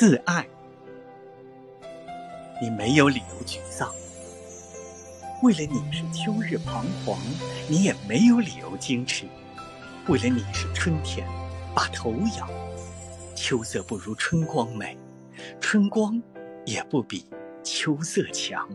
自爱。你没有理由沮丧，为了你是秋日彷徨，你也没有理由矜持，为了你是春天，把头摇，秋色不如春光美，春光也不比秋色强。